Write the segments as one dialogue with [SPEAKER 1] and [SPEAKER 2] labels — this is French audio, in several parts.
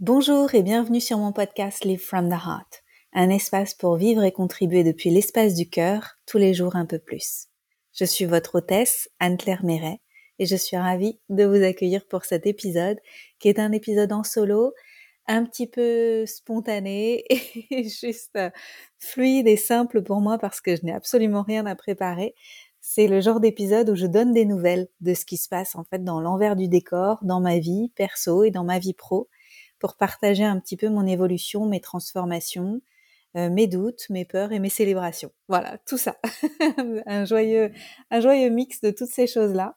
[SPEAKER 1] Bonjour et bienvenue sur mon podcast Live from the Heart, un espace pour vivre et contribuer depuis l'espace du cœur, tous les jours un peu plus. Je suis votre hôtesse, Anne-Claire Méret, et je suis ravie de vous accueillir pour cet épisode, qui est un épisode en solo, un petit peu spontané et juste euh, fluide et simple pour moi parce que je n'ai absolument rien à préparer. C'est le genre d'épisode où je donne des nouvelles de ce qui se passe en fait dans l'envers du décor, dans ma vie perso et dans ma vie pro, pour partager un petit peu mon évolution, mes transformations, euh, mes doutes, mes peurs et mes célébrations. Voilà, tout ça. un joyeux, un joyeux mix de toutes ces choses-là.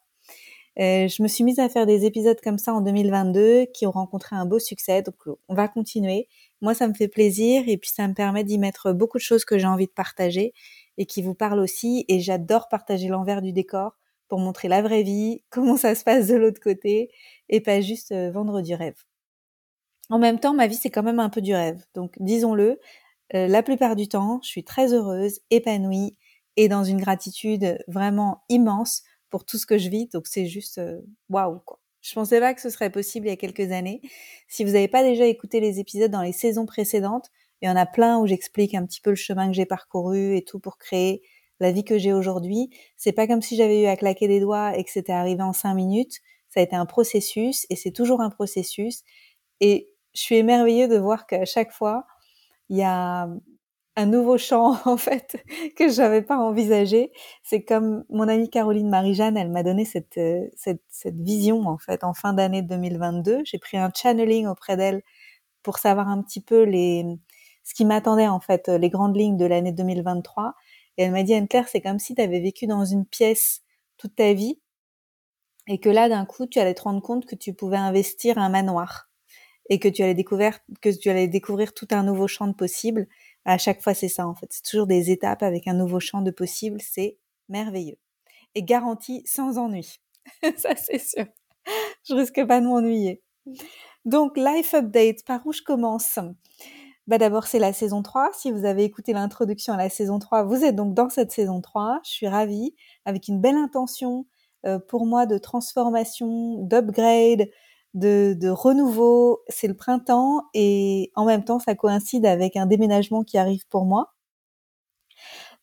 [SPEAKER 1] Euh, je me suis mise à faire des épisodes comme ça en 2022 qui ont rencontré un beau succès. Donc on va continuer. Moi, ça me fait plaisir et puis ça me permet d'y mettre beaucoup de choses que j'ai envie de partager et qui vous parlent aussi. Et j'adore partager l'envers du décor pour montrer la vraie vie, comment ça se passe de l'autre côté et pas juste euh, vendre du rêve. En même temps, ma vie, c'est quand même un peu du rêve. Donc disons-le, euh, la plupart du temps, je suis très heureuse, épanouie et dans une gratitude vraiment immense pour tout ce que je vis. Donc c'est juste euh, waouh quoi. Je pensais pas que ce serait possible il y a quelques années. Si vous n'avez pas déjà écouté les épisodes dans les saisons précédentes, il y en a plein où j'explique un petit peu le chemin que j'ai parcouru et tout pour créer la vie que j'ai aujourd'hui. C'est pas comme si j'avais eu à claquer des doigts et que c'était arrivé en cinq minutes. Ça a été un processus et c'est toujours un processus. Je suis émerveillée de voir qu'à chaque fois, il y a un nouveau champ en fait que j'avais pas envisagé. C'est comme mon amie Caroline Marie-Jeanne, elle m'a donné cette, euh, cette, cette vision en fait en fin d'année 2022. J'ai pris un channeling auprès d'elle pour savoir un petit peu les ce qui m'attendait en fait les grandes lignes de l'année 2023 et elle m'a dit Anne-Claire, c'est comme si tu avais vécu dans une pièce toute ta vie et que là d'un coup tu allais te rendre compte que tu pouvais investir un manoir et que tu allais découvrir que tu allais découvrir tout un nouveau champ de possibles à chaque fois, c'est ça, en fait. C'est toujours des étapes avec un nouveau champ de possibles. C'est merveilleux. Et garanti sans ennui. ça, c'est sûr. Je risque pas de m'ennuyer. Donc, Life Update, par où je commence? Bah D'abord, c'est la saison 3. Si vous avez écouté l'introduction à la saison 3, vous êtes donc dans cette saison 3. Je suis ravie, avec une belle intention euh, pour moi de transformation, d'upgrade, de, de renouveau. C'est le printemps et en même temps, ça coïncide avec un déménagement qui arrive pour moi.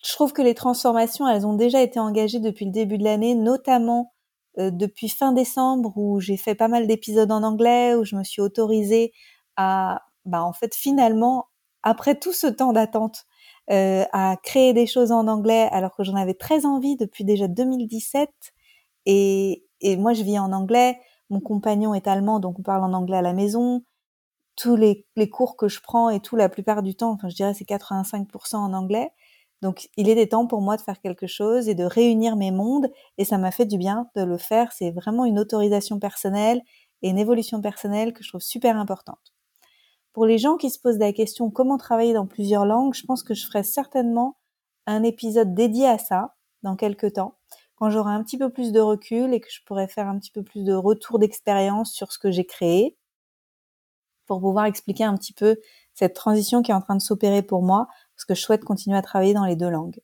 [SPEAKER 1] Je trouve que les transformations, elles ont déjà été engagées depuis le début de l'année, notamment euh, depuis fin décembre où j'ai fait pas mal d'épisodes en anglais, où je me suis autorisée à, bah, en fait, finalement, après tout ce temps d'attente, euh, à créer des choses en anglais alors que j'en avais très envie depuis déjà 2017. Et, et moi, je vis en anglais. Mon compagnon est allemand, donc on parle en anglais à la maison. Tous les, cours que je prends et tout, la plupart du temps, enfin je dirais c'est 85% en anglais. Donc il des temps pour moi de faire quelque chose et de réunir mes mondes et ça m'a fait du bien de le faire. C'est vraiment une autorisation personnelle et une évolution personnelle que je trouve super importante. Pour les gens qui se posent la question comment travailler dans plusieurs langues, je pense que je ferai certainement un épisode dédié à ça dans quelques temps quand j'aurai un petit peu plus de recul et que je pourrai faire un petit peu plus de retour d'expérience sur ce que j'ai créé pour pouvoir expliquer un petit peu cette transition qui est en train de s'opérer pour moi parce que je souhaite continuer à travailler dans les deux langues.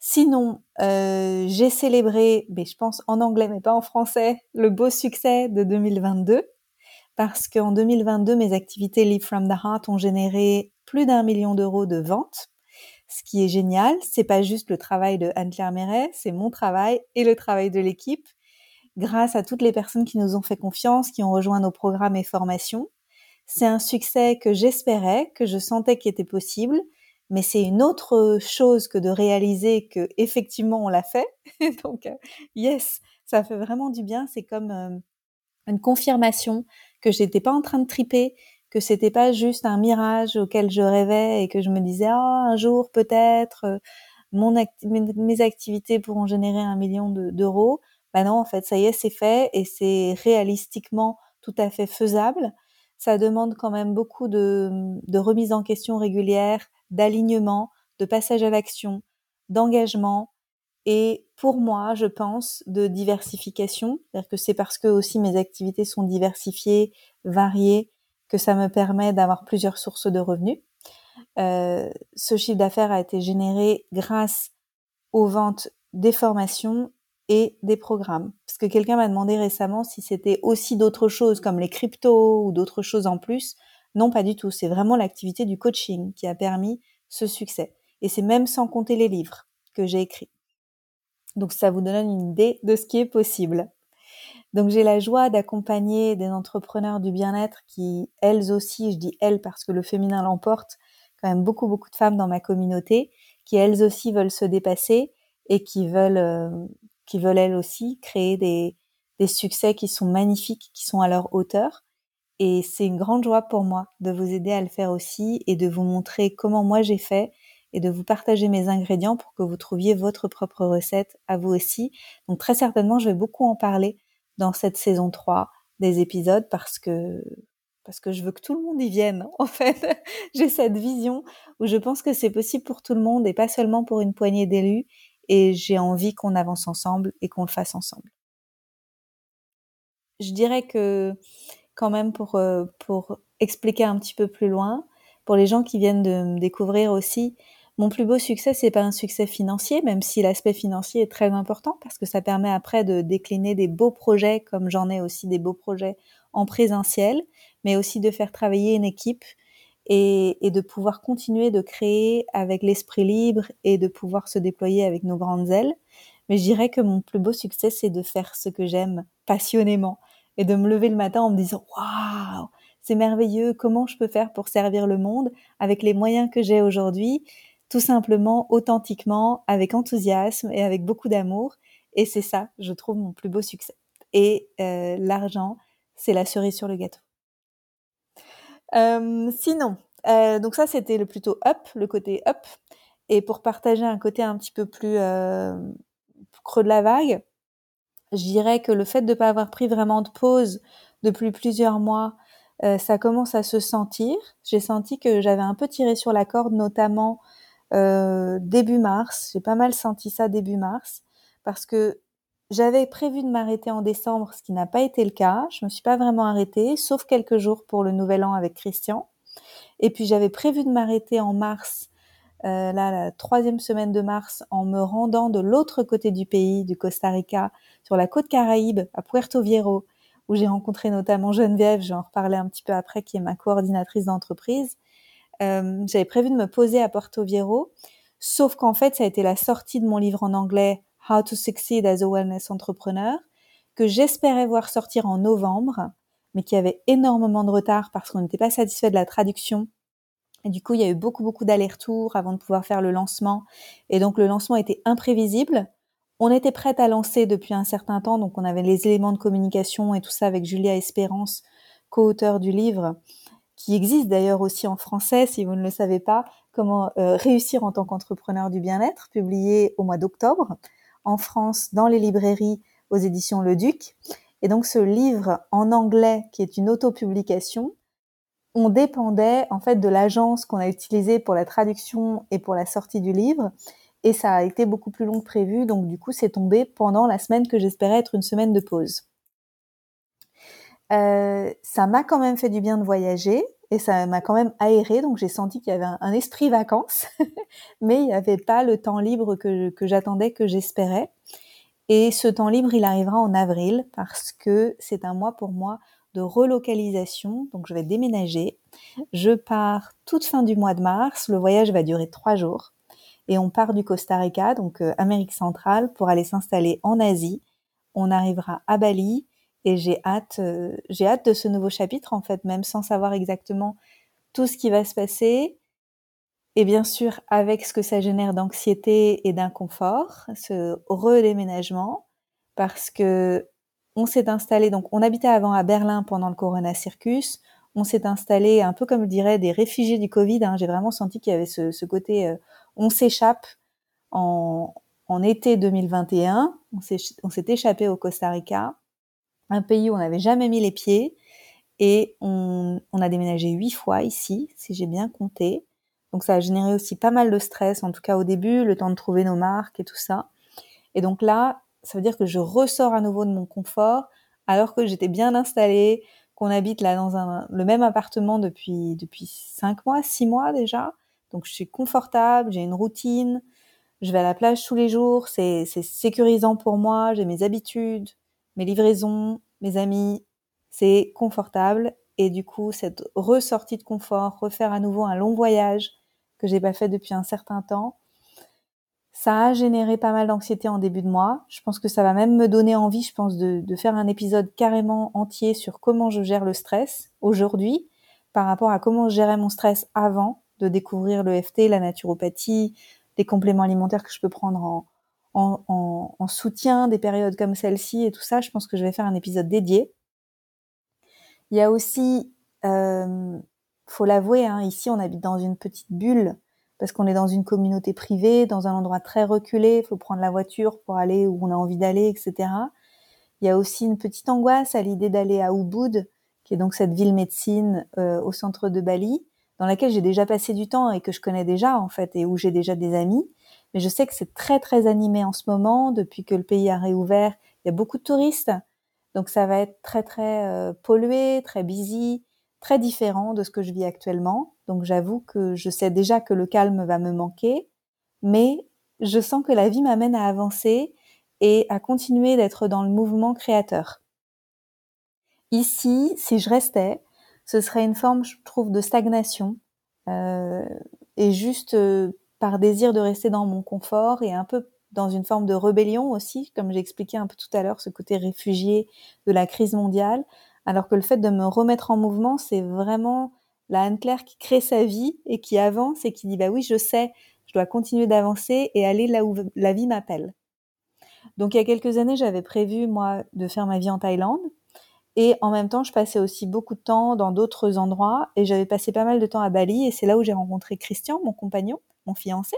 [SPEAKER 1] Sinon, euh, j'ai célébré, mais je pense en anglais mais pas en français, le beau succès de 2022 parce qu'en 2022, mes activités Live from the Heart ont généré plus d'un million d'euros de ventes ce qui est génial, c'est pas juste le travail de Anne-Claire Méret, c'est mon travail et le travail de l'équipe. Grâce à toutes les personnes qui nous ont fait confiance, qui ont rejoint nos programmes et formations. C'est un succès que j'espérais, que je sentais qu'il était possible, mais c'est une autre chose que de réaliser que effectivement on l'a fait. Donc euh, yes, ça fait vraiment du bien. C'est comme euh, une confirmation que j'étais pas en train de triper, que c'était pas juste un mirage auquel je rêvais et que je me disais ah un jour peut-être euh, mes, activités pourront générer un million d'euros. bah non, en fait, ça y est, c'est fait et c'est réalistiquement tout à fait faisable. Ça demande quand même beaucoup de, de remise en question régulière, d'alignement, de passage à l'action, d'engagement et pour moi, je pense, de diversification. C'est-à-dire que c'est parce que aussi mes activités sont diversifiées, variées, que ça me permet d'avoir plusieurs sources de revenus. Euh, ce chiffre d'affaires a été généré grâce aux ventes des formations et des programmes. Parce que quelqu'un m'a demandé récemment si c'était aussi d'autres choses comme les cryptos ou d'autres choses en plus. Non, pas du tout. C'est vraiment l'activité du coaching qui a permis ce succès. Et c'est même sans compter les livres que j'ai écrits. Donc ça vous donne une idée de ce qui est possible. Donc j'ai la joie d'accompagner des entrepreneurs du bien-être qui, elles aussi, je dis elles parce que le féminin l'emporte, quand même beaucoup beaucoup de femmes dans ma communauté, qui elles aussi veulent se dépasser et qui veulent euh, qui veulent elles aussi créer des, des succès qui sont magnifiques, qui sont à leur hauteur. Et c'est une grande joie pour moi de vous aider à le faire aussi et de vous montrer comment moi j'ai fait et de vous partager mes ingrédients pour que vous trouviez votre propre recette à vous aussi. Donc très certainement, je vais beaucoup en parler dans cette saison 3 des épisodes parce que parce que je veux que tout le monde y vienne. En fait, j'ai cette vision où je pense que c'est possible pour tout le monde et pas seulement pour une poignée d'élus et j'ai envie qu'on avance ensemble et qu'on le fasse ensemble. Je dirais que quand même pour euh, pour expliquer un petit peu plus loin, pour les gens qui viennent de me découvrir aussi, mon plus beau succès c'est pas un succès financier, même si l'aspect financier est très important parce que ça permet après de décliner des beaux projets comme j'en ai aussi des beaux projets en présentiel, mais aussi de faire travailler une équipe et, de pouvoir continuer de créer avec l'esprit libre et de pouvoir se déployer avec nos grandes ailes. Mais je dirais que mon plus beau succès, c'est de faire ce que j'aime passionnément et de me lever le matin en me disant waouh, c'est merveilleux, comment je peux faire pour servir le monde avec les moyens que j'ai aujourd'hui, tout simplement, authentiquement, avec enthousiasme et avec beaucoup d'amour. Et c'est ça, je trouve, mon plus beau succès. Et euh, l'argent, c'est la cerise sur le gâteau. Euh, sinon, euh, donc ça c'était le plutôt up, le côté up. Et pour partager un côté un petit peu plus euh, creux de la vague, je dirais que le fait de ne pas avoir pris vraiment de pause depuis plusieurs mois, ça commence à se sentir. J'ai senti que j'avais un peu tiré sur la corde, notamment début mars. J'ai pas mal senti ça début mars, parce que j'avais prévu de m'arrêter en décembre, ce qui n'a pas été le cas. Je me suis pas vraiment arrêtée, sauf quelques jours pour le nouvel an avec Christian. Et puis j'avais prévu de m'arrêter en mars, euh, là, la troisième semaine de mars, en me rendant de l'autre côté du pays, du Costa Rica, sur la côte Caraïbe, à Puerto Viejo, où j'ai rencontré notamment Geneviève, j'en reparler un petit peu après, qui est ma coordinatrice d'entreprise. Euh, j'avais prévu de me poser à Puerto Viejo, sauf qu'en fait, ça a été la sortie de mon livre en anglais How to Succeed as a Wellness Entrepreneur, que j'espérais voir sortir en novembre, mais qui avait énormément de retard parce qu'on n'était pas satisfait de la traduction. Et du coup, il y a eu beaucoup, beaucoup d'allers-retours avant de pouvoir faire le lancement. Et donc, le lancement était imprévisible. On était prête à lancer depuis un certain temps, donc on avait les éléments de communication et tout ça avec Julia Espérance, co-auteur du livre, qui existe d'ailleurs aussi en français, si vous ne le savez pas, comment euh, réussir en tant qu'entrepreneur du bien-être, publié au mois d'octobre en France dans les librairies aux éditions Le Duc. Et donc ce livre en anglais, qui est une autopublication, on dépendait en fait de l'agence qu'on a utilisée pour la traduction et pour la sortie du livre. Et ça a été beaucoup plus long que prévu, donc du coup c'est tombé pendant la semaine que j'espérais être une semaine de pause. Euh, ça m'a quand même fait du bien de voyager et ça m'a quand même aéré, donc j'ai senti qu'il y avait un, esprit vacances, mais il n'y avait pas le temps libre que, j'attendais, que j'espérais. Et ce temps libre, il arrivera en avril parce que c'est un mois pour moi de relocalisation, donc je vais déménager. Je pars toute fin du mois de mars, le voyage va durer trois jours, et on part du Costa Rica, donc euh, Amérique centrale, pour aller s'installer en Asie. On arrivera à Bali, et j'ai hâte, euh, j'ai hâte de ce nouveau chapitre en fait, même sans savoir exactement tout ce qui va se passer. Et bien sûr, avec ce que ça génère d'anxiété et d'inconfort, ce redéménagement, parce que on s'est installé, donc on habitait avant à Berlin pendant le Corona Circus, on s'est installé un peu comme je dirais des réfugiés du Covid. Hein. J'ai vraiment senti qu'il y avait ce, côté, euh, on s'échappe en été 2021, on s'est échappé au Costa Rica un pays où on n'avait jamais mis les pieds. Et on, a déménagé huit fois ici, si j'ai bien compté. Donc ça a généré aussi pas mal de stress, en tout cas au début, le temps de trouver nos marques et tout ça. Et donc là, ça veut dire que je ressors à nouveau de mon confort, alors que j'étais bien installée, qu'on habite là dans un, le même appartement depuis depuis cinq mois, six mois déjà. Donc je suis confortable, j'ai une routine, Je vais à la plage tous les jours, c'est sécurisant pour moi, j'ai mes habitudes, mes livraisons, mes amis, c'est confortable. Et du coup, cette ressortie de confort, refaire à nouveau un long voyage que j'ai pas fait depuis un certain temps, ça a généré pas mal d'anxiété en début de mois. Je pense que ça va même me donner envie, je pense, de, faire un épisode carrément entier sur comment je gère le stress aujourd'hui par rapport à comment je gérais mon stress avant de découvrir le FT, la naturopathie, des compléments alimentaires que je peux prendre en, en, en, en soutien des périodes comme celle-ci et tout ça. Je pense que je vais faire un épisode dédié. Il y a aussi, euh, faut l'avouer, hein, ici on habite dans une petite bulle parce qu'on est dans une communauté privée, dans un endroit très reculé. Il faut prendre la voiture pour aller où on a envie d'aller, etc. Il y a aussi une petite angoisse à l'idée d'aller à Ubud, qui est donc cette ville médecine euh, au centre de Bali, dans laquelle j'ai déjà passé du temps et que je connais déjà en fait et où j'ai déjà des amis. Mais je sais que c'est très très animé en ce moment depuis que le pays a réouvert. Il y a beaucoup de touristes, donc ça va être très très euh, pollué, très busy, très différent de ce que je vis actuellement. Donc j'avoue que je sais déjà que le calme va me manquer, mais je sens que la vie m'amène à avancer et à continuer d'être dans le mouvement créateur. Ici, si je restais, ce serait une forme, je trouve, de stagnation euh, et juste euh, par désir de rester dans mon confort et un peu dans une forme de rébellion aussi, comme j'ai expliqué un peu tout à l'heure, ce côté réfugié de la crise mondiale, alors que le fait de me remettre en mouvement, c'est vraiment la Anne-Claire qui crée sa vie et qui avance et qui dit bah oui, je sais, je dois continuer d'avancer et aller là où la vie m'appelle. Donc il y a quelques années, j'avais prévu moi de faire ma vie en Thaïlande et en même temps, je passais aussi beaucoup de temps dans d'autres endroits et j'avais passé pas mal de temps à Bali et c'est là où j'ai rencontré Christian, mon compagnon, fiancé.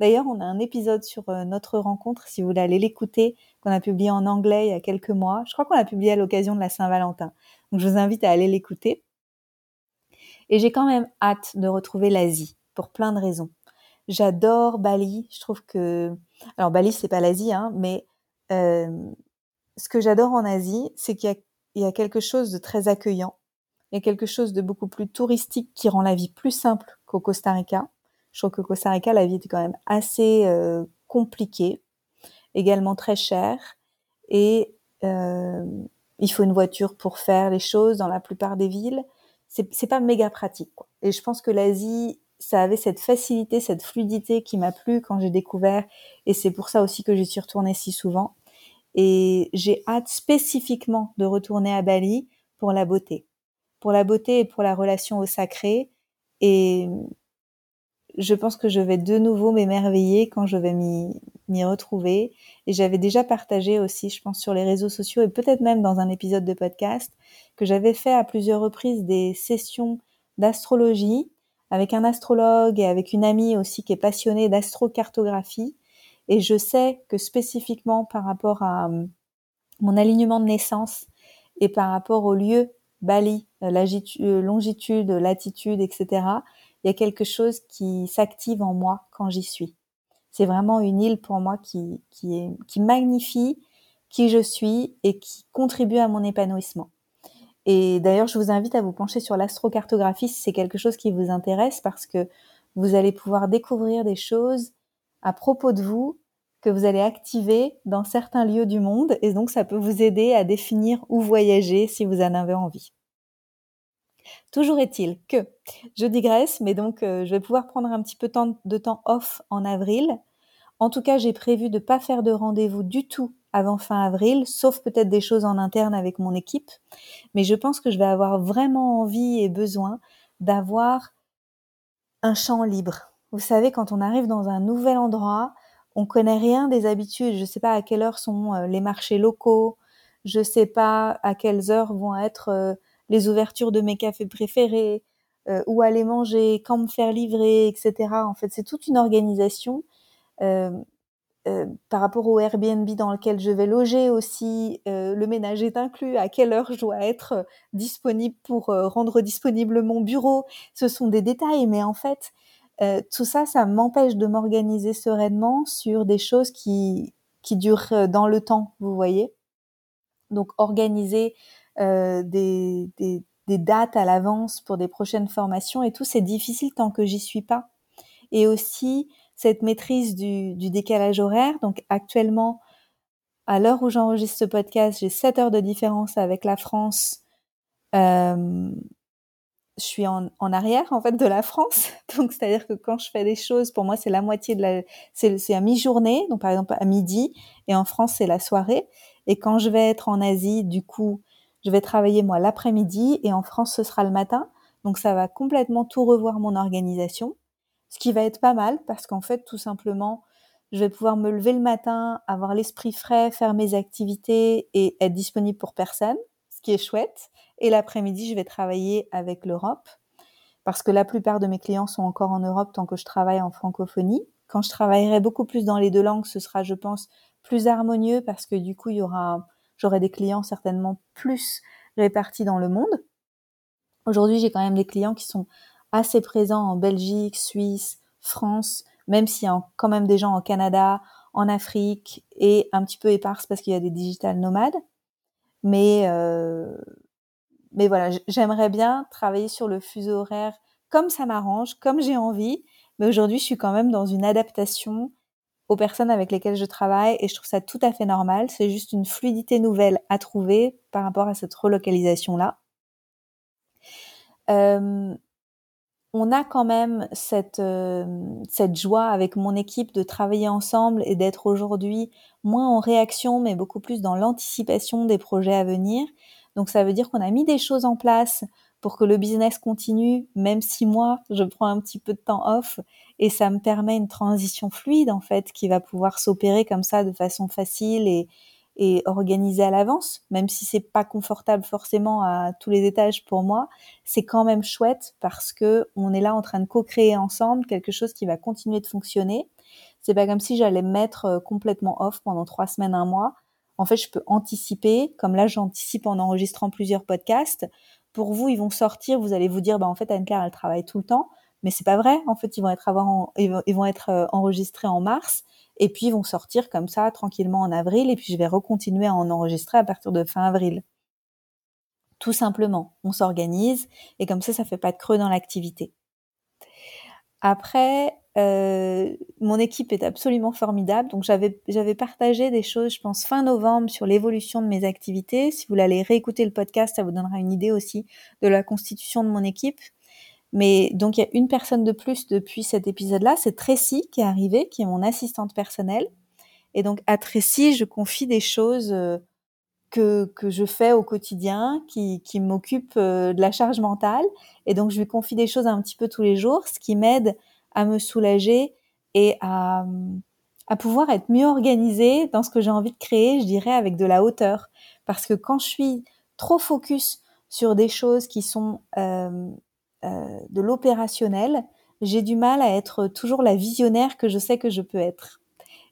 [SPEAKER 1] D'ailleurs, on a un épisode sur euh, notre rencontre, si vous voulez aller l'écouter, qu'on a publié en anglais il y a quelques mois. Je crois qu'on l'a publié à l'occasion de la Saint-Valentin. Donc je vous invite à aller l'écouter. Et j'ai quand même hâte de retrouver l'Asie pour plein de raisons. J'adore Bali. Je trouve que, alors Bali c'est pas l'Asie, hein, mais euh, ce que j'adore en Asie, c'est qu'il y y a quelque chose de très accueillant. Il y a quelque chose de beaucoup plus touristique qui rend la vie plus simple qu'au Costa Rica. Je trouve qu'au Costa Rica, la vie était quand même assez euh, compliquée, également très chère, et euh, il faut une voiture pour faire les choses dans la plupart des villes. C'est pas méga pratique. Quoi. Et je pense que l'Asie, ça avait cette facilité, cette fluidité qui m'a plu quand j'ai découvert, et c'est pour ça aussi que j'y suis retournée si souvent. Et j'ai hâte spécifiquement de retourner à Bali pour la beauté. Pour la beauté et pour la relation au sacré. Et je pense que je vais de nouveau m'émerveiller quand je vais m'y retrouver. Et j'avais déjà partagé aussi, je pense, sur les réseaux sociaux et peut-être même dans un épisode de podcast, que j'avais fait à plusieurs reprises des sessions d'astrologie avec un astrologue et avec une amie aussi qui est passionnée d'astrocartographie et je sais que spécifiquement par rapport à euh, mon alignement de naissance et par rapport au lieu Bali, euh, euh, longitude, latitude, etc., il y a quelque chose qui s'active en moi quand j'y suis. C'est vraiment une île pour moi qui, qui, est, qui magnifie qui je suis et qui contribue à mon épanouissement. Et d'ailleurs, je vous invite à vous pencher sur l'astrocartographie si c'est quelque chose qui vous intéresse parce que vous allez pouvoir découvrir des choses à propos de vous que vous allez activer dans certains lieux du monde et donc ça peut vous aider à définir où voyager si vous en avez envie. Toujours est-il que je digresse, mais donc euh, je vais pouvoir prendre un petit peu de temps off en avril. En tout cas, j'ai prévu de ne pas faire de rendez-vous du tout avant fin avril, sauf peut-être des choses en interne avec mon équipe. Mais je pense que je vais avoir vraiment envie et besoin d'avoir un champ libre, vous savez, quand on arrive dans un nouvel endroit, on connaît rien des habitudes. Je ne sais pas à quelle heure sont euh, les marchés locaux. Je ne sais pas à quelles heures vont être euh, les ouvertures de mes cafés préférés, euh, où aller manger, quand me faire livrer, etc. En fait, c'est toute une organisation. par rapport au Airbnb dans lequel je vais loger aussi, le ménage est inclus, à quelle heure je dois être disponible pour rendre disponible mon bureau. Ce sont des détails, mais en fait, euh, tout ça, ça m'empêche de m'organiser sereinement sur des choses qui, qui durent euh, dans le temps, vous voyez. Donc organiser euh, des, des, dates à l'avance pour des prochaines formations et tout, c'est difficile tant que j'y suis pas. Et aussi, cette maîtrise du, décalage horaire. Donc actuellement, à l'heure où j'enregistre ce podcast, j'ai 7 heures de différence avec la France. Euh, je suis en, arrière en fait de la France, donc c'est-à-dire que quand je fais des choses, pour moi c'est la moitié de la, c'est à mi-journée, donc par exemple à midi, et en France c'est la soirée. Et quand je vais être en Asie, du coup, je vais travailler moi l'après-midi, et en France ce sera le matin. Donc ça va complètement tout revoir mon organisation, ce qui va être pas mal parce qu'en fait tout simplement, je vais pouvoir me lever le matin, avoir l'esprit frais, faire mes activités et être disponible pour personne, ce qui est chouette. Et l'après-midi, je vais travailler avec l'Europe parce que la plupart de mes clients sont encore en Europe tant que je travaille en francophonie. Quand je travaillerai beaucoup plus dans les deux langues, ce sera, je pense, plus harmonieux parce que du coup, il y aura, j'aurai des clients certainement plus répartis dans le monde. Aujourd'hui, j'ai quand même des clients qui sont assez présents en Belgique, Suisse, France, même s'il y a quand même des gens en Canada, en Afrique et un petit peu éparses parce qu'il y a des digital nomades. Mais euh, mais voilà, j'aimerais bien travailler sur le fuseau horaire comme ça m'arrange, comme j'ai envie. Mais aujourd'hui, je suis quand même dans une adaptation aux personnes avec lesquelles je travaille et je trouve ça tout à fait normal. C'est juste une fluidité nouvelle à trouver par rapport à cette relocalisation-là. Euh, on a quand même cette, euh, cette joie avec mon équipe de travailler ensemble et d'être aujourd'hui moins en réaction, mais beaucoup plus dans l'anticipation des projets à venir. Donc ça veut dire qu'on a mis des choses en place pour que le business continue, même si moi, je prends un petit peu de temps off et ça me permet une transition fluide, en fait, qui va pouvoir s'opérer comme ça de façon facile et, et organisée à l'avance, même si c'est pas confortable forcément à tous les étages pour moi, c'est quand même chouette parce que on est là en train de co-créer ensemble quelque chose qui va continuer de fonctionner. C'est pas comme si j'allais me mettre euh, complètement off pendant trois semaines, un mois en fait, je peux anticiper, comme là, j'anticipe en enregistrant plusieurs podcasts. Pour vous, ils vont sortir, vous allez vous dire, bah, en fait, Anne-Claire, elle travaille tout le temps. Mais c'est pas vrai. En fait, ils vont être, ils vont être euh, enregistrés en mars. Et puis, ils vont sortir comme ça, tranquillement en avril. Et puis, je vais recontinuer à en enregistrer à partir de fin avril. Tout simplement, on s'organise. Et comme ça, ça fait pas de creux dans l'activité. Après, euh, mon équipe est absolument formidable. Donc j'avais partagé des choses, je pense fin novembre, sur l'évolution de mes activités. Si vous allez réécouter le podcast, ça vous donnera une idée aussi de la constitution de mon équipe. Mais donc il y a une personne de plus depuis cet épisode-là, c'est Tracy qui est arrivée, qui est mon assistante personnelle. Et donc à Tracy, je confie des choses euh, que, que je fais au quotidien, qui, qui m'occupent euh, de la charge mentale. Et donc je lui confie des choses un petit peu tous les jours, ce qui m'aide à me soulager et à, pouvoir être mieux organisée dans ce que j'ai envie de créer, je dirais, avec de la hauteur. Parce que quand je suis trop focus sur des choses qui sont euh, euh, de l'opérationnel, j'ai du mal à être toujours la visionnaire que je sais que je peux être.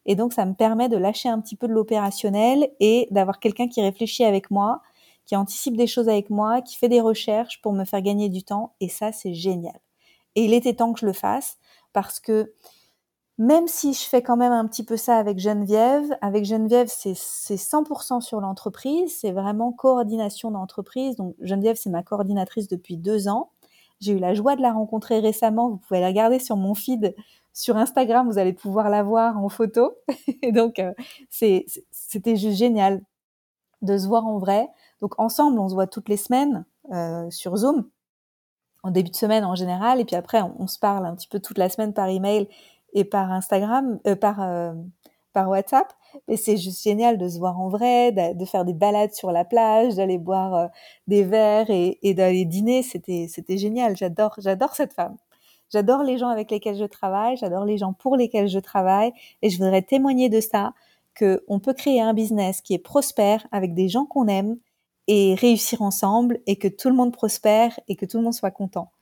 [SPEAKER 1] Et donc, ça me permet de lâcher un petit peu de l'opérationnel et d'avoir quelqu'un qui réfléchit avec moi, qui anticipe des choses avec moi, qui fait des recherches pour me faire gagner du temps. Et ça, c'est génial. Et il était temps que je le fasse parce que même si je fais quand même un petit peu ça avec Geneviève, avec Geneviève, c'est 100% sur l'entreprise, c'est vraiment coordination d'entreprise. Donc Geneviève, c'est ma coordinatrice depuis deux ans. J'ai eu la joie de la rencontrer récemment. Vous pouvez la regarder sur mon feed sur Instagram, vous allez pouvoir la voir en photo. Et donc, euh, c'était juste génial de se voir en vrai. Donc ensemble, on se voit toutes les semaines euh, sur Zoom en début de semaine en général, et puis après on, se parle un petit peu toute la semaine par email et par Instagram, euh, par euh, par WhatsApp. Et c'est juste génial de se voir en vrai, de, faire des balades sur la plage, d'aller boire euh, des verres et, et d'aller dîner. C'était c'était génial. J'adore j'adore cette femme. J'adore les gens avec lesquels je travaille. J'adore les gens pour lesquels je travaille. Et je voudrais témoigner de ça que on peut créer un business qui est prospère avec des gens qu'on aime et réussir ensemble et que tout le monde prospère et que tout le monde soit content.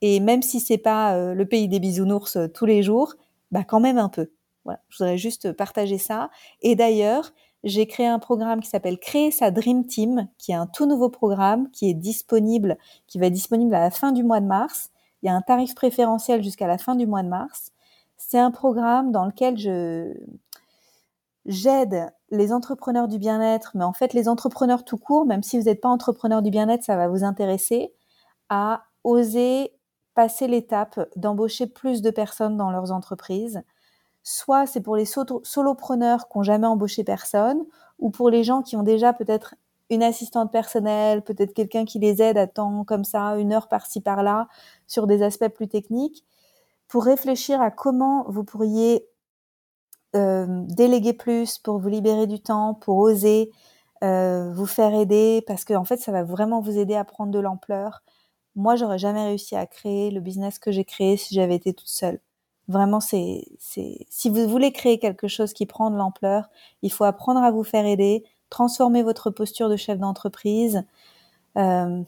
[SPEAKER 1] Et même si c'est pas euh, le pays des bisounours euh, tous les jours, bah quand même un peu. Voilà, je voudrais juste partager ça. Et d'ailleurs, j'ai créé un programme qui s'appelle Créer sa Dream Team, qui est un tout nouveau programme qui est disponible, qui va être disponible à la fin du mois de mars. Il y a un tarif préférentiel jusqu'à la fin du mois de mars. C'est un programme dans lequel je j'aide les entrepreneurs du bien-être, mais en fait les entrepreneurs tout court, même si vous n'êtes pas entrepreneur du bien-être, ça va vous intéresser, à oser passer l'étape d'embaucher plus de personnes dans leurs entreprises, soit c'est pour les solopreneurs qui n'ont jamais embauché personne, ou pour les gens qui ont déjà peut-être une assistante personnelle, peut-être quelqu'un qui les aide à temps comme ça, une heure par-ci par-là, sur des aspects plus techniques, pour réfléchir à comment vous pourriez déléguer plus, pour vous libérer du temps, pour oser euh, vous faire aider, parce que en fait, ça va vraiment vous aider à prendre de l'ampleur. Moi, j'aurais jamais réussi à créer le business que j'ai créé si j'avais été toute seule. Vraiment, c'est, c'est, si vous voulez créer quelque chose qui prend de l'ampleur, il faut apprendre à vous faire aider, transformer votre posture de chef d'entreprise, euh,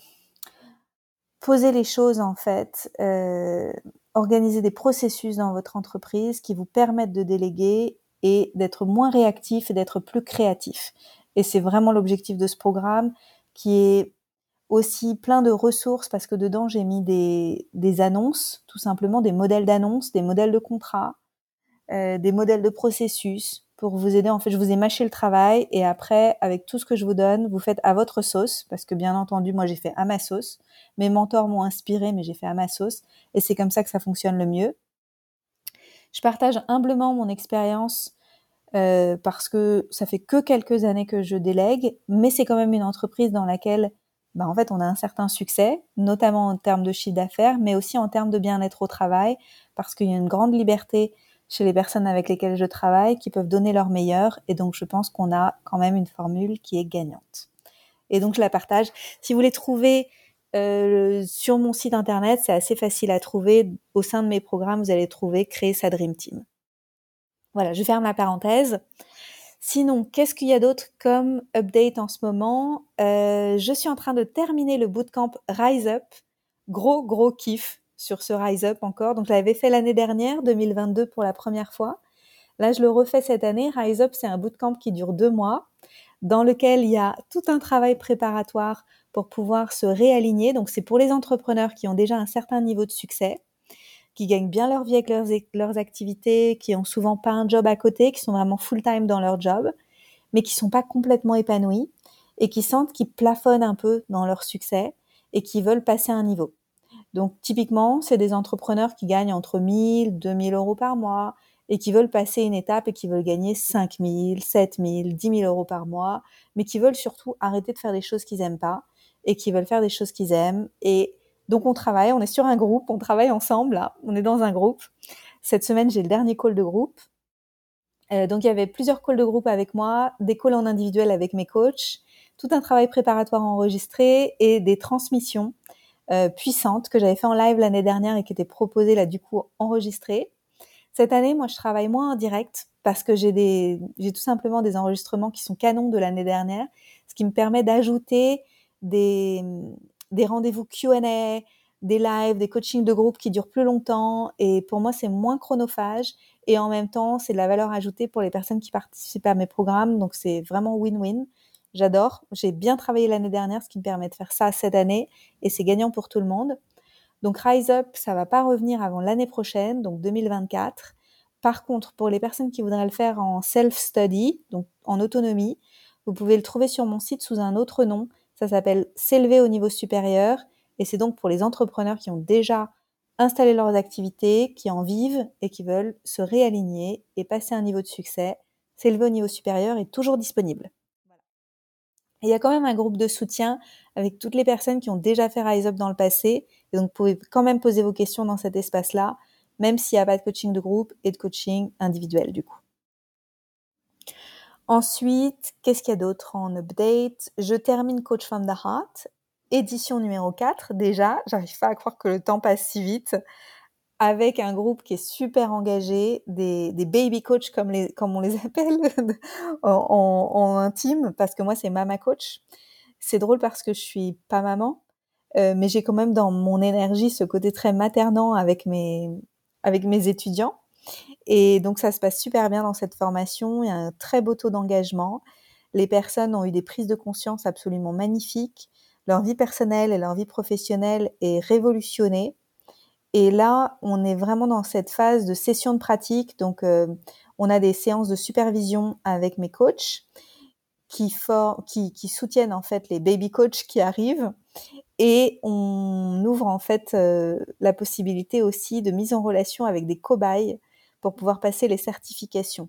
[SPEAKER 1] poser les choses en fait, euh, organiser des processus dans votre entreprise qui vous permettent de déléguer et d'être moins réactif et d'être plus créatif. Et c'est vraiment l'objectif de ce programme qui est aussi plein de ressources parce que dedans j'ai mis des, annonces, tout simplement des modèles d'annonces, des modèles de contrats, euh, des modèles de processus pour vous aider. En fait, je vous ai mâché le travail et après, avec tout ce que je vous donne, vous faites à votre sauce parce que bien entendu, moi j'ai fait à ma sauce. Mes mentors m'ont inspiré, mais j'ai fait à ma sauce et c'est comme ça que ça fonctionne le mieux. Je partage humblement mon expérience euh, parce que ça fait que quelques années que je délègue, mais c'est quand même une entreprise dans laquelle bah, en fait, on a un certain succès, notamment en termes de chiffre d'affaires, mais aussi en termes de bien-être au travail, parce qu'il y a une grande liberté chez les personnes avec lesquelles je travaille qui peuvent donner leur meilleur. Et donc, je pense qu'on a quand même une formule qui est gagnante. Et donc, je la partage. Si vous voulez trouver euh, sur mon site internet, c'est assez facile à trouver. Au sein de mes programmes, vous allez trouver Créer sa Dream Team. Voilà, je ferme la parenthèse. Sinon, qu'est-ce qu'il y a d'autre comme update en ce moment? Euh, Je suis en train de terminer le bootcamp Rise Up. Gros, gros kiff sur ce Rise Up encore. Donc, je l'avais fait l'année dernière, 2022, pour la première fois. Là, je le refais cette année. Rise Up, c'est un bootcamp qui dure deux mois, dans lequel il y a tout un travail préparatoire pour pouvoir se réaligner. Donc, c'est pour les entrepreneurs qui ont déjà un certain niveau de succès qui gagnent bien leur vie avec leurs, activités, qui ont souvent pas un job à côté, qui sont vraiment full-time dans leur job, mais qui sont pas complètement épanouis et qui sentent qu'ils plafonnent un peu dans leur succès et qui veulent passer un niveau. Donc typiquement, c'est des entrepreneurs qui gagnent entre 1000, 2000 euros par mois et qui veulent passer une étape et qui veulent gagner 5000, 7000, 10 000 euros par mois, mais qui veulent surtout arrêter de faire des choses qu'ils aiment pas et qui veulent faire des choses qu'ils aiment et donc on travaille, on est sur un groupe, on travaille ensemble, là. on est dans un groupe. Cette semaine, j'ai le dernier call de groupe. Euh, donc il y avait plusieurs calls de groupe avec moi, des calls en individuel avec mes coachs, tout un travail préparatoire enregistré et des transmissions euh, puissantes que j'avais fait en live l'année dernière et qui étaient proposées là du coup enregistrées. Cette année, moi, je travaille moins en direct parce que j'ai des, j'ai tout simplement des enregistrements qui sont canons de l'année dernière, ce qui me permet d'ajouter des, des rendez-vous Q&A, des lives, des coachings de groupe qui durent plus longtemps. Et pour moi, c'est moins chronophage. Et en même temps, c'est de la valeur ajoutée pour les personnes qui participent à mes programmes. Donc, c'est vraiment win-win. J'adore. J'ai bien travaillé l'année dernière, ce qui me permet de faire ça cette année. Et c'est gagnant pour tout le monde. Donc, Rise Up, ça va pas revenir avant l'année prochaine, donc 2024. Par contre, pour les personnes qui voudraient le faire en self-study, donc en autonomie, vous pouvez le trouver sur mon site sous un autre nom. Ça s'appelle s'élever au niveau supérieur et c'est donc pour les entrepreneurs qui ont déjà installé leurs activités, qui en vivent et qui veulent se réaligner et passer un niveau de succès. S'élever au niveau supérieur est toujours disponible. Il y a quand même un groupe de soutien avec toutes les personnes qui ont déjà fait Rise Up dans le passé. Et donc, vous pouvez quand même poser vos questions dans cet espace-là, même s'il n'y a pas de coaching de groupe et de coaching individuel, du coup. Ensuite, qu'est-ce qu'il y a d'autre en update? Je termine Coach from the Heart, édition numéro 4 déjà. J'arrive pas à croire que le temps passe si vite. Avec un groupe qui est super engagé, des, baby coach comme, on les appelle en, intime, parce que moi c'est mama coach. C'est drôle parce que je suis pas maman, euh, mais j'ai quand même dans mon énergie ce côté très maternant avec mes, avec mes étudiants. Et donc ça se passe super bien dans cette formation, il y a un très beau taux d'engagement. Les personnes ont eu des prises de conscience absolument magnifiques. Leur vie personnelle et leur vie professionnelle est révolutionnée. Et là, on est vraiment dans cette phase de session de pratique. Donc, euh, on a des séances de supervision avec mes coachs qui, qui, soutiennent en fait les baby coachs qui arrivent. Et on ouvre en fait euh, la possibilité aussi de mise en relation avec des cobayes pour pouvoir passer les certifications.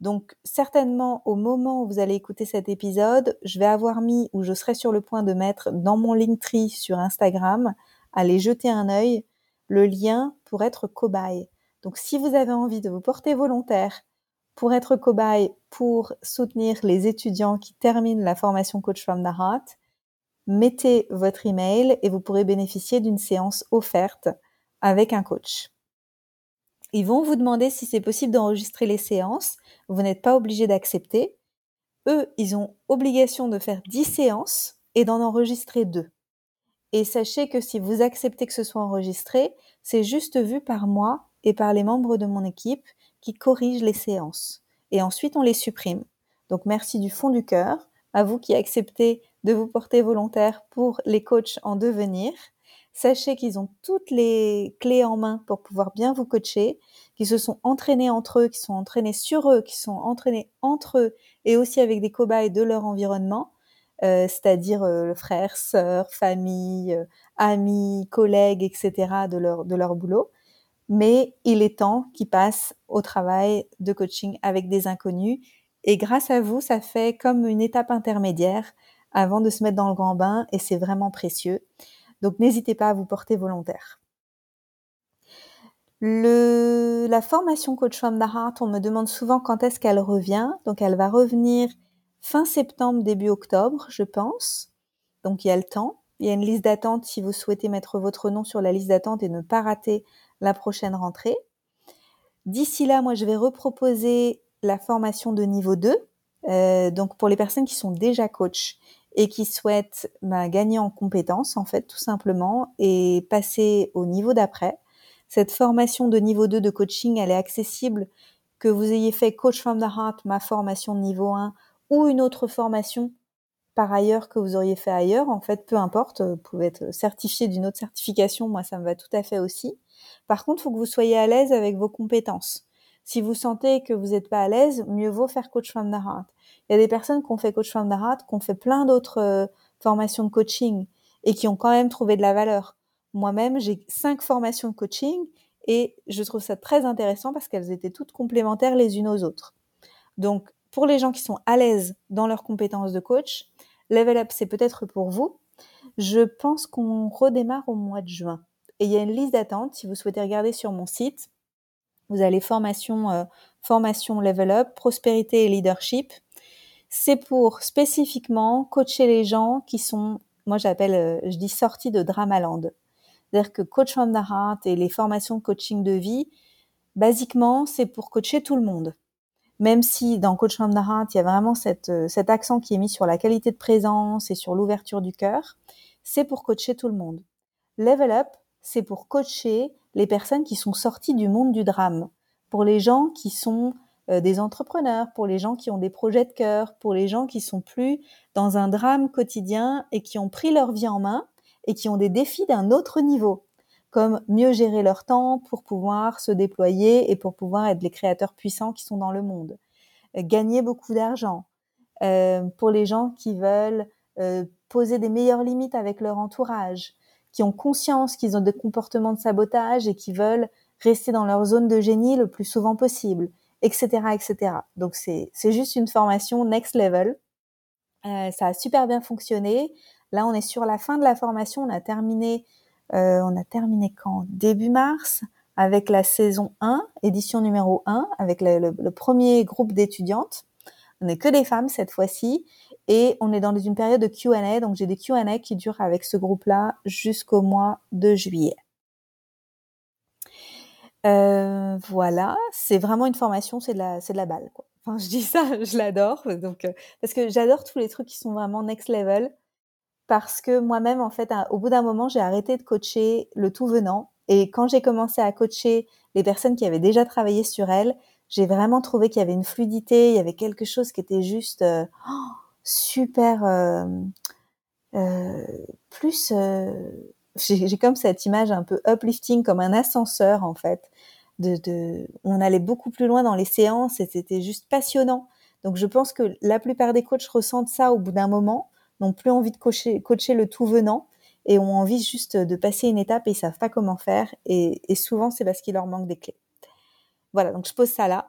[SPEAKER 1] Donc certainement au moment où vous allez écouter cet épisode, je vais avoir mis ou je serai sur le point de mettre dans mon Linktree sur Instagram, allez jeter un œil, le lien pour être cobaye. Donc si vous avez envie de vous porter volontaire pour être cobaye, pour soutenir les étudiants qui terminent la formation Coach from the Heart, mettez votre email et vous pourrez bénéficier d'une séance offerte avec un coach. Ils vont vous demander si c'est possible d'enregistrer les séances. Vous n'êtes pas obligé d'accepter. Eux, ils ont obligation de faire 10 séances et d'en enregistrer deux. Et sachez que si vous acceptez que ce soit enregistré, c'est juste vu par moi et par les membres de mon équipe qui corrigent les séances. Et ensuite, on les supprime. Donc merci du fond du cœur à vous qui acceptez de vous porter volontaire pour les coachs en devenir. Sachez qu'ils ont toutes les clés en main pour pouvoir bien vous coacher, qu'ils se sont entraînés entre eux, qu'ils sont entraînés sur eux, qu'ils sont entraînés entre eux et aussi avec des cobayes de leur environnement, euh, c'est-à-dire euh, frères, sœurs, famille, euh, amis, collègues, etc. de leur, boulot. Mais il est temps qu'ils passent au travail de coaching avec des inconnus. Et grâce à vous, ça fait comme une étape intermédiaire avant de se mettre dans le grand bain et c'est vraiment précieux. Donc n'hésitez pas à vous porter volontaire. La formation Coach from the Heart, on me demande souvent quand est-ce qu'elle revient. Donc elle va revenir fin septembre, début octobre, je pense. Donc il y a le temps. Il y a une liste d'attente si vous souhaitez mettre votre nom sur la liste d'attente et ne pas rater la prochaine rentrée. D'ici là, moi, je vais reproposer la formation de niveau 2. Euh, donc pour les personnes qui sont déjà coach et qui souhaitent bah, gagner en compétences, en fait, tout simplement, et passer au niveau d'après. Cette formation de niveau 2 de coaching, elle est accessible que vous ayez fait Coach from the Heart, ma formation de niveau 1, ou une autre formation par ailleurs que vous auriez fait ailleurs. En fait, peu importe, vous pouvez être certifié d'une autre certification, moi ça me va tout à fait aussi. Par contre, il faut que vous soyez à l'aise avec vos compétences. Si vous sentez que vous n'êtes pas à l'aise, mieux vaut faire Coach from the Heart. Il y a des personnes qui ont fait Coach from the Heart, qui ont fait plein d'autres euh, formations de coaching et qui ont quand même trouvé de la valeur. Moi-même, j'ai cinq formations de coaching et je trouve ça très intéressant parce qu'elles étaient toutes complémentaires les unes aux autres. Donc, pour les gens qui sont à l'aise dans leurs compétences de coach, Level Up, c'est peut-être pour vous. Je pense qu'on redémarre au mois de juin. Et il y a une liste d'attente. Si vous souhaitez regarder sur mon site, vous allez formation, euh, formation Level Up, prospérité et leadership c'est pour spécifiquement coacher les gens qui sont, moi j'appelle, euh, je dis sortis de Dramaland. C'est-à-dire que Coach from the Heart et les formations coaching de vie, basiquement, c'est pour coacher tout le monde. Même si dans Coach Heart, il y a vraiment euh, cet accent qui est mis sur la qualité de présence et sur l'ouverture du cœur, c'est pour coacher tout le monde. Level Up, c'est pour coacher les personnes qui sont sorties du monde du drame, pour les gens qui sont euh, des entrepreneurs, pour les gens qui ont des projets de cœur, pour les gens qui sont plus dans un drame quotidien et qui ont pris leur vie en main et qui ont des défis d'un autre niveau, comme mieux gérer leur temps pour pouvoir se déployer et pour pouvoir être les créateurs puissants qui sont dans le monde, euh, gagner beaucoup d'argent, euh, pour les gens qui veulent poser des meilleures limites avec leur entourage, qui ont conscience qu'ils ont des comportements de sabotage et qui veulent rester dans leur zone de génie le plus souvent possible etc., etc. Donc c'est c'est juste une formation next level. Euh, ça a super bien fonctionné. Là, on est sur la fin de la formation. On a terminé, euh, on a terminé quand? Début mars avec la saison 1, édition numéro 1, avec le, premier groupe d'étudiantes. On n'est que des femmes cette fois-ci. Et on est dans une période de Q&A. Donc, j'ai des Q&A qui durent avec ce groupe-là jusqu'au mois de juillet. Euh, voilà, c'est vraiment une formation, c'est de la, balle. Enfin, je dis ça, je l'adore, donc euh, parce que j'adore tous les trucs qui sont vraiment next level. Parce que moi-même, en fait, au bout d'un moment, j'ai arrêté de coacher le tout venant. Et quand j'ai commencé à coacher les personnes qui avaient déjà travaillé sur elles, j'ai vraiment trouvé qu'il y avait une fluidité, il y avait quelque chose qui était juste euh, oh, super plus j'ai comme cette image un peu uplifting, comme un ascenseur en fait. De, on allait beaucoup plus loin dans les séances et c'était juste passionnant. Donc je pense que la plupart des coachs ressentent ça au bout d'un moment, n'ont plus envie de coacher, le tout venant et ont envie juste de passer une étape et ils savent pas comment faire. Et, souvent c'est parce qu'il leur manque des clés. Voilà, donc je pose ça là.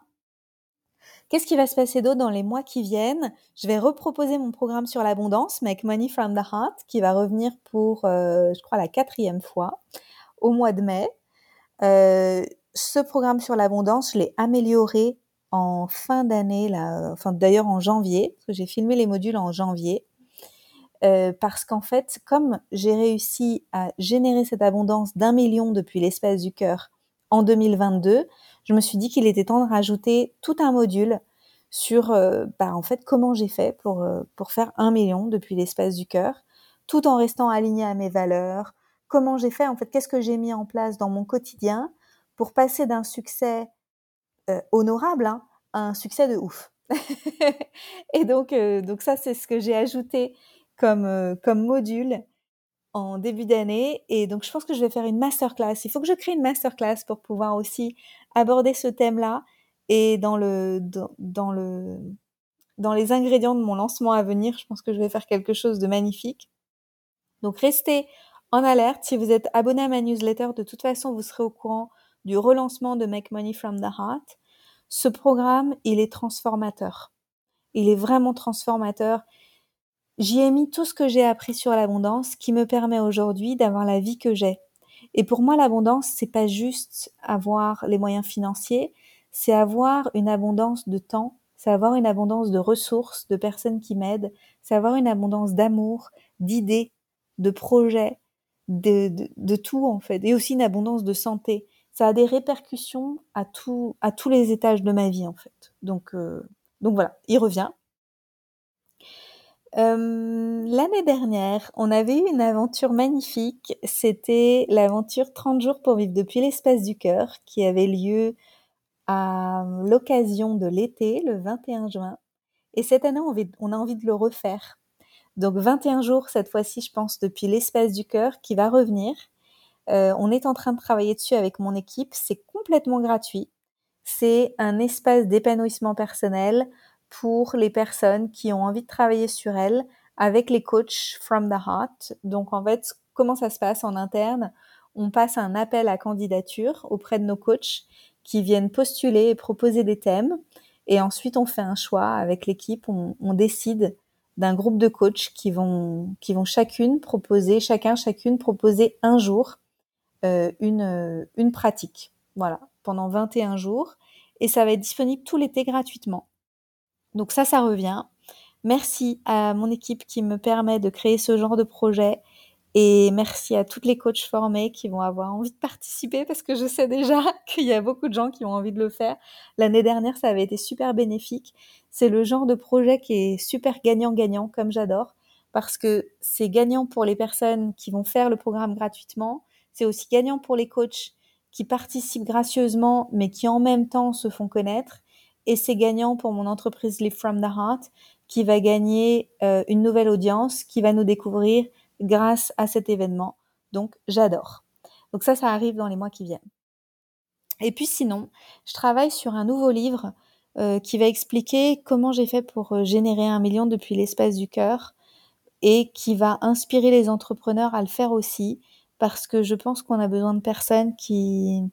[SPEAKER 1] Qu'est-ce qui va se passer d'autre dans les mois qui viennent? Je vais reproposer mon programme sur l'abondance, Make Money from the Heart, qui va revenir pour, euh, je crois, la quatrième fois au mois de mai. Euh, ce programme sur l'abondance, je l'ai amélioré en fin d'année, là, enfin d'ailleurs en janvier, parce que j'ai filmé les modules en janvier. Euh, parce qu'en fait, comme j'ai réussi à générer cette abondance d'un million depuis l'espace du cœur en 2022, je me suis dit qu'il était temps de rajouter tout un module sur, euh, bah, en fait, comment j'ai fait pour, euh, pour faire un million depuis l'espace du cœur, tout en restant aligné à mes valeurs. Comment j'ai fait, en fait, qu'est-ce que j'ai mis en place dans mon quotidien pour passer d'un succès honorable hein, à un succès de ouf. et donc, donc ça, c'est ce que j'ai ajouté comme, euh, comme module en début d'année. Et donc, je pense que je vais faire une masterclass. Il faut que je crée une masterclass pour pouvoir aussi aborder ce thème-là. Et dans le, dans, le, dans les ingrédients de mon lancement à venir, je pense que je vais faire quelque chose de magnifique. Donc, restez en alerte. Si vous êtes abonné à ma newsletter, de toute façon, vous serez au courant du relancement de Make Money from the Heart. Ce programme, il est transformateur. Il est vraiment transformateur. J'y ai mis tout ce que j'ai appris sur l'abondance qui me permet aujourd'hui d'avoir la vie que j'ai. Et pour moi, l'abondance, c'est pas juste avoir les moyens financiers, c'est avoir une abondance de temps, c'est avoir une abondance de ressources, de personnes qui m'aident, c'est avoir une abondance d'amour, d'idées, de projets, de, de, tout en fait, et aussi une abondance de santé. Ça a des répercussions à tout, à tous les étages de ma vie en fait. Donc, euh, donc voilà, il revient. L'année dernière, on avait eu une aventure magnifique. C'était l'aventure 30 jours pour vivre depuis l'espace du cœur qui avait lieu à l'occasion de l'été, le 21 juin. Et cette année, on a envie de le refaire. Donc 21 jours cette fois-ci, je pense, depuis l'espace du cœur qui va revenir. Euh, on est en train de travailler dessus avec mon équipe. C'est complètement gratuit. C'est un espace d'épanouissement personnel pour les personnes qui ont envie de travailler sur elles avec les coachs from the heart. Donc en fait, comment ça se passe en interne? On passe un appel à candidature auprès de nos coachs qui viennent postuler et proposer des thèmes. Et ensuite, on fait un choix avec l'équipe. On, décide d'un groupe de coachs qui vont, qui vont chacune proposer, chacun, chacune proposer un jour euh, une, une pratique. Voilà, pendant 21 jours. Et ça va être disponible tout l'été gratuitement. Donc ça, ça revient. Merci à mon équipe qui me permet de créer ce genre de projet. Et merci à toutes les coachs formés qui vont avoir envie de participer parce que je sais déjà qu'il y a beaucoup de gens qui ont envie de le faire. L'année dernière, ça avait été super bénéfique. C'est le genre de projet qui est super gagnant-gagnant, comme j'adore, parce que c'est gagnant pour les personnes qui vont faire le programme gratuitement. C'est aussi gagnant pour les coachs qui participent gracieusement, mais qui en même temps se font connaître et c'est gagnant pour mon entreprise Live from the Heart qui va gagner euh, une nouvelle audience qui va nous découvrir grâce à cet événement. Donc j'adore. Donc ça, ça arrive dans les mois qui viennent. Et puis sinon, je travaille sur un nouveau livre euh, qui va expliquer comment j'ai fait pour euh, générer un million depuis l'espace du cœur et qui va inspirer les entrepreneurs à le faire aussi parce que je pense qu'on a besoin de personnes qui,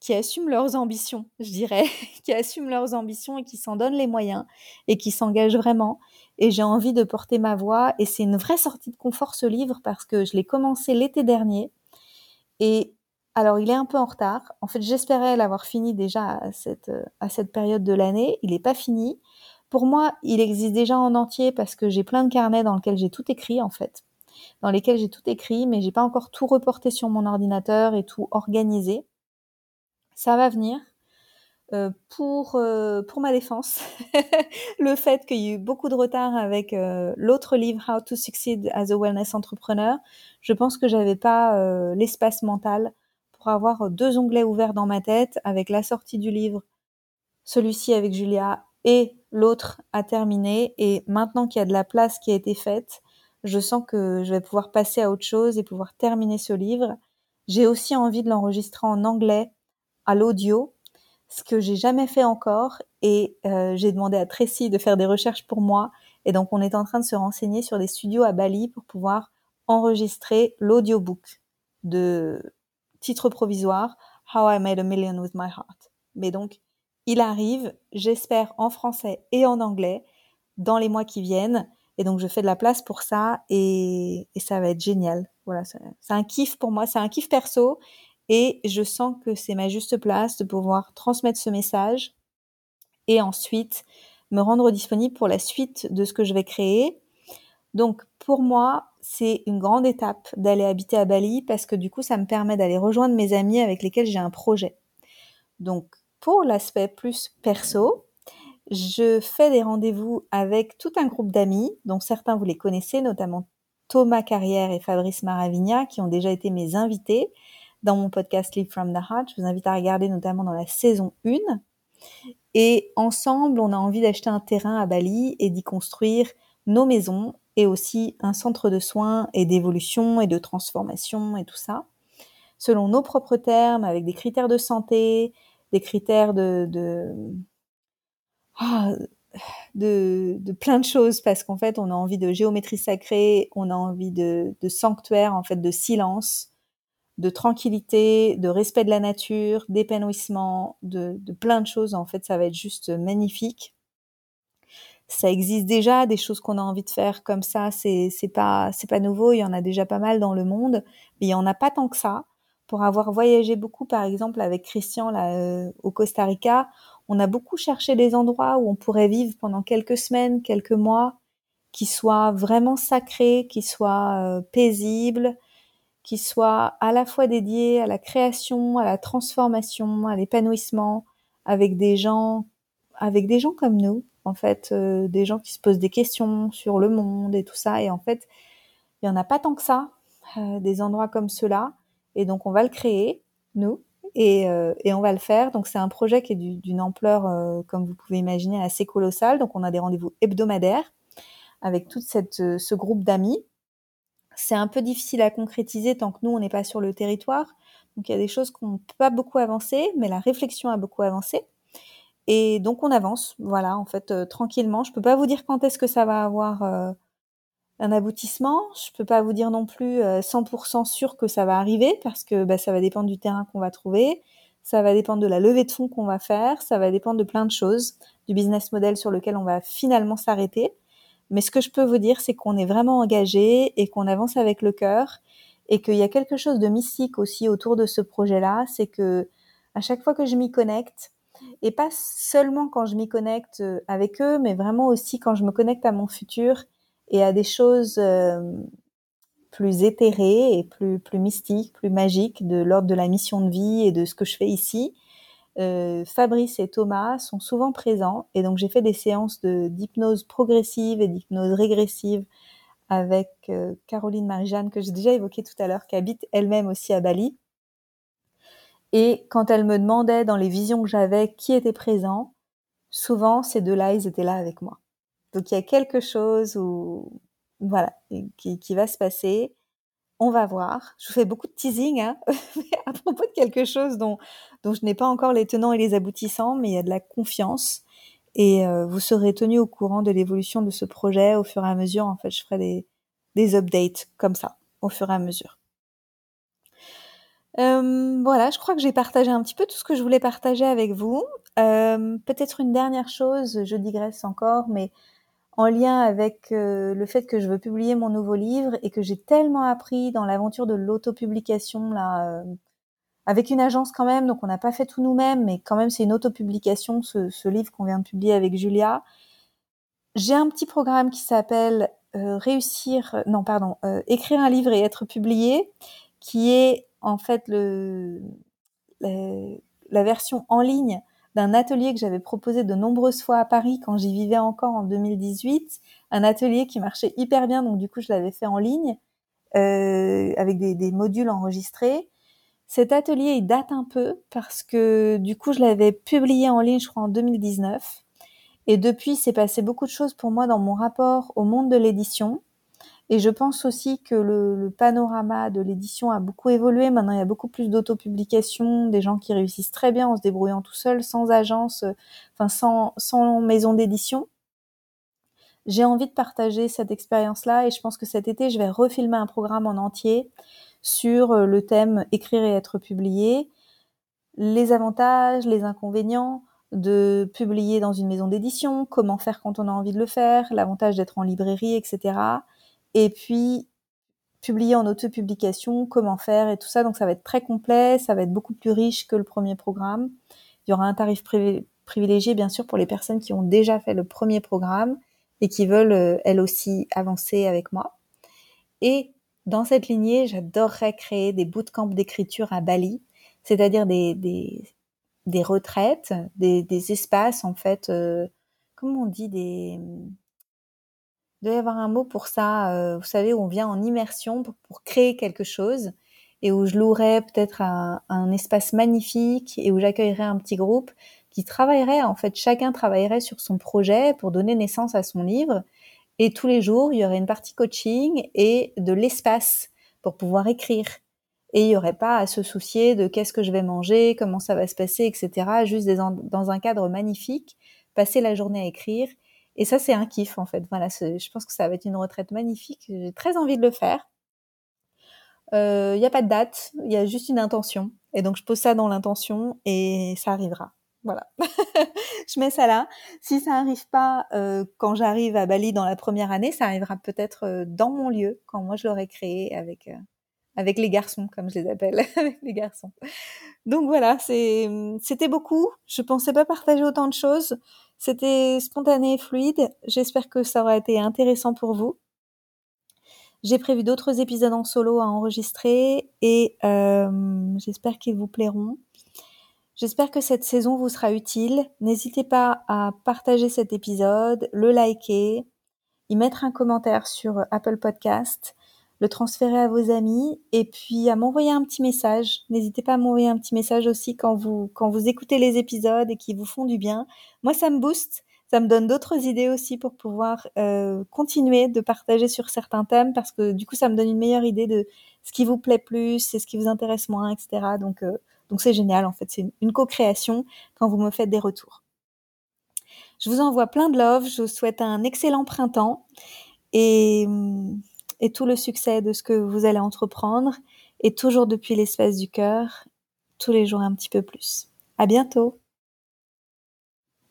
[SPEAKER 1] qui assument leurs ambitions, je dirais, qui assument leurs ambitions et qui s'en donnent les moyens et qui s'engagent vraiment. Et j'ai envie de porter ma voix. Et c'est une vraie sortie de confort ce livre parce que je l'ai commencé l'été dernier. Et alors, il est un peu en retard. En fait, j'espérais l'avoir fini déjà à cette, à cette période de l'année. Il n'est pas fini. Pour moi, il existe déjà en entier parce que j'ai plein de carnets dans lesquels j'ai tout écrit, en fait. Dans lesquels j'ai tout écrit, mais j'ai pas encore tout reporté sur mon ordinateur et tout organisé ça va venir. Euh, pour, euh, pour ma défense, le fait qu'il y ait eu beaucoup de retard avec euh, l'autre livre How to Succeed as a Wellness Entrepreneur, je pense que j'avais pas l'espace mental pour avoir deux onglets ouverts dans ma tête avec la sortie du livre, celui-ci avec Julia et l'autre à terminer. Et maintenant qu'il y a de la place qui a été faite, je sens que je vais pouvoir passer à autre chose et pouvoir terminer ce livre. J'ai aussi envie de l'enregistrer en anglais à l'audio, ce que j'ai jamais fait encore. Et euh, j'ai demandé à Tracy de faire des recherches pour moi. Et donc, on est en train de se renseigner sur des studios à Bali pour pouvoir enregistrer l'audiobook de titre provisoire How I Made a Million with My Heart. Mais donc, il arrive, j'espère, en français et en anglais dans les mois qui viennent. Et donc, je fais de la place pour ça et, et ça va être génial. Voilà, c'est un kiff pour moi, c'est un kiff perso et je sens que c'est ma juste place de pouvoir transmettre ce message et ensuite me rendre disponible pour la suite de ce que je vais créer. Donc, pour moi, c'est une grande étape d'aller habiter à Bali parce que du coup, ça me permet d'aller rejoindre mes amis avec lesquels j'ai un projet. Donc, pour l'aspect plus perso, je fais des rendez-vous avec tout un groupe d'amis, dont certains vous les connaissez, notamment Thomas Carrière et Fabrice Maravigna, qui ont déjà été mes invités dans mon podcast Live from the Heart. Je vous invite à regarder notamment dans la saison 1. Et ensemble, on a envie d'acheter un terrain à Bali et d'y construire nos maisons et aussi un centre de soins et d'évolution et de transformation et tout ça, selon nos propres termes, avec des critères de santé, des critères de, de, ah, plein de choses, parce qu'en fait, on a envie de géométrie sacrée, on a envie de, de sanctuaire, en fait, de silence, de tranquillité, de respect de la nature, d'épanouissement, de, plein de choses. En fait, ça va être juste magnifique. Ça existe déjà, des choses qu'on a envie de faire comme ça, c'est pas pas nouveau. Il y en a déjà pas mal dans le monde, mais il y en a pas tant que ça. Pour avoir voyagé beaucoup, par exemple, avec Christian là euh, au Costa Rica, on a beaucoup cherché des endroits où on pourrait vivre pendant quelques semaines, quelques mois, qui soient vraiment sacrés, qui soient euh, paisibles, qui soit à la fois dédié à la création, à la transformation, à l'épanouissement, avec des gens, avec des gens comme nous, en fait, euh, des gens qui se posent des questions sur le monde et tout ça. Et en fait, il y en a pas tant que ça, euh, des endroits comme ceux-là. Et donc, on va le créer, nous, et, euh, on va le faire. Donc, c'est un projet qui est d'une ampleur, comme vous pouvez imaginer, assez colossale. Donc, on a des rendez-vous hebdomadaires avec tout ce groupe d'amis c'est un peu difficile à concrétiser tant que nous, on n'est pas sur le territoire. Donc il y a des choses qui n'ont pas beaucoup avancé, mais la réflexion a beaucoup avancé. Et donc on avance, voilà, en fait, euh, tranquillement. Je peux pas vous dire quand est-ce que ça va avoir euh, un aboutissement. Je peux pas vous dire non plus 100% euh, sûr que ça va arriver parce que bah, ça va dépendre du terrain qu'on va trouver, ça va dépendre de la levée de fonds qu'on va faire, ça va dépendre de plein de choses, du business model sur lequel on va finalement s'arrêter. Mais ce que je peux vous dire, c'est qu'on est vraiment engagé et qu'on avance avec le cœur et qu'il y a quelque chose de mystique aussi autour de ce projet-là, c'est que à chaque fois que je m'y connecte, et pas seulement quand je m'y connecte euh, avec eux, mais vraiment aussi quand je me connecte à mon futur et à des choses euh, plus éthérées et plus, plus mystiques, plus magiques de l'ordre de la mission de vie et de ce que je fais ici, euh, Fabrice et Thomas sont souvent présents et donc j'ai fait des séances de d'hypnose progressive et d'hypnose régressive avec euh, Caroline Marie-Jeanne que j'ai déjà évoqué tout à l'heure, qui habite elle-même aussi à Bali. Et quand elle me demandait dans les visions que j'avais qui était présent, souvent ces deux-là, ils étaient là avec moi. Donc il y a quelque chose où, voilà, qui, qui va se passer on va voir. Je vous fais beaucoup de teasing hein, à propos de quelque chose dont, je n'ai pas encore les tenants et les aboutissants, mais il y a de la confiance. Et euh, vous serez tenu au courant de l'évolution de ce projet au fur et à mesure. En fait, je ferai des, des updates comme ça, au fur et à mesure. Euh, voilà, je crois que j'ai partagé un petit peu tout ce que je voulais partager avec vous. Euh, peut-être une dernière chose, je digresse encore, mais en lien avec euh, le fait que je veux publier mon nouveau livre et que j'ai tellement appris dans l'aventure de l'autopublication là euh, avec une agence quand même donc on n'a pas fait tout nous-mêmes mais quand même c'est une autopublication ce, ce livre qu'on vient de publier avec Julia. J'ai un petit programme qui s'appelle euh, réussir non pardon écrire un livre et être publié qui est en fait le la version en ligne d'un atelier que j'avais proposé de nombreuses fois à Paris quand j'y vivais encore en 2018, un atelier qui marchait hyper bien, donc du coup je l'avais fait en ligne euh, avec des, des, modules enregistrés. Cet atelier il date un peu parce que du coup je l'avais publié en ligne je crois en 2019 et depuis c'est passé beaucoup de choses pour moi dans mon rapport au monde de l'édition. Et je pense aussi que le, panorama de l'édition a beaucoup évolué. Maintenant, il y a beaucoup plus d'autopublications, des gens qui réussissent très bien en se débrouillant tout seuls, sans agence, euh, enfin sans, sans maison d'édition. J'ai envie de partager cette expérience-là et je pense que cet été, je vais refilmer un programme en entier sur euh, le thème écrire et être publié les avantages, les inconvénients de publier dans une maison d'édition, comment faire quand on a envie de le faire, l'avantage d'être en librairie, etc. Et puis publier en autopublication, comment faire et tout ça. Donc ça va être très complet, ça va être beaucoup plus riche que le premier programme. Il y aura un tarif privilégié bien sûr pour les personnes qui ont déjà fait le premier programme et qui veulent euh, elles aussi avancer avec moi. Et dans cette lignée, j'adorerais créer des bootcamps d'écriture à Bali, c'est-à-dire des, des, retraites, des, des espaces en fait, euh, comment on dit, des il doit y avoir un mot pour ça, euh, vous savez, où on vient en immersion pour, créer quelque chose et où je louerais peut-être un, un, espace magnifique et où j'accueillerais un petit groupe qui travaillerait, en fait, chacun travaillerait sur son projet pour donner naissance à son livre. Et tous les jours, il y aurait une partie coaching et de l'espace pour pouvoir écrire. Et il n'y aurait pas à se soucier de qu'est-ce que je vais manger, comment ça va se passer, etc. Juste dans un cadre magnifique, passer la journée à écrire et ça, c'est un kiff en fait. Voilà, je pense que ça va être une retraite magnifique. J'ai très envie de le faire. Il euh, n'y a pas de date, il y a juste une intention. Et donc, je pose ça dans l'intention et ça arrivera. Voilà. je mets ça là. Si ça n'arrive pas euh, quand j'arrive à Bali dans la première année, ça arrivera peut-être euh, dans mon lieu, quand moi je l'aurai créé avec, avec les garçons, comme je les appelle, avec les garçons. Donc voilà, c'était beaucoup. Je pensais pas partager autant de choses. C'était spontané et fluide. J'espère que ça aura été intéressant pour vous. J'ai prévu d'autres épisodes en solo à enregistrer et euh, j'espère qu'ils vous plairont. J'espère que cette saison vous sera utile. N'hésitez pas à partager cet épisode, le liker, y mettre un commentaire sur Apple Podcast le transférer à vos amis et puis à m'envoyer un petit message. N'hésitez pas à m'envoyer un petit message aussi quand vous quand vous écoutez les épisodes et qui vous font du bien. Moi, ça me booste, ça me donne d'autres idées aussi pour pouvoir euh, continuer de partager sur certains thèmes parce que du coup, ça me donne une meilleure idée de ce qui vous plaît plus et ce qui vous intéresse moins, etc. Donc euh, donc c'est génial en fait, c'est une, une co-création quand vous me faites des retours. Je vous envoie plein de love, je vous souhaite un excellent printemps et hum, et tout le succès de ce que vous allez entreprendre et toujours depuis l'espace du cœur, tous les jours un petit peu plus. À bientôt!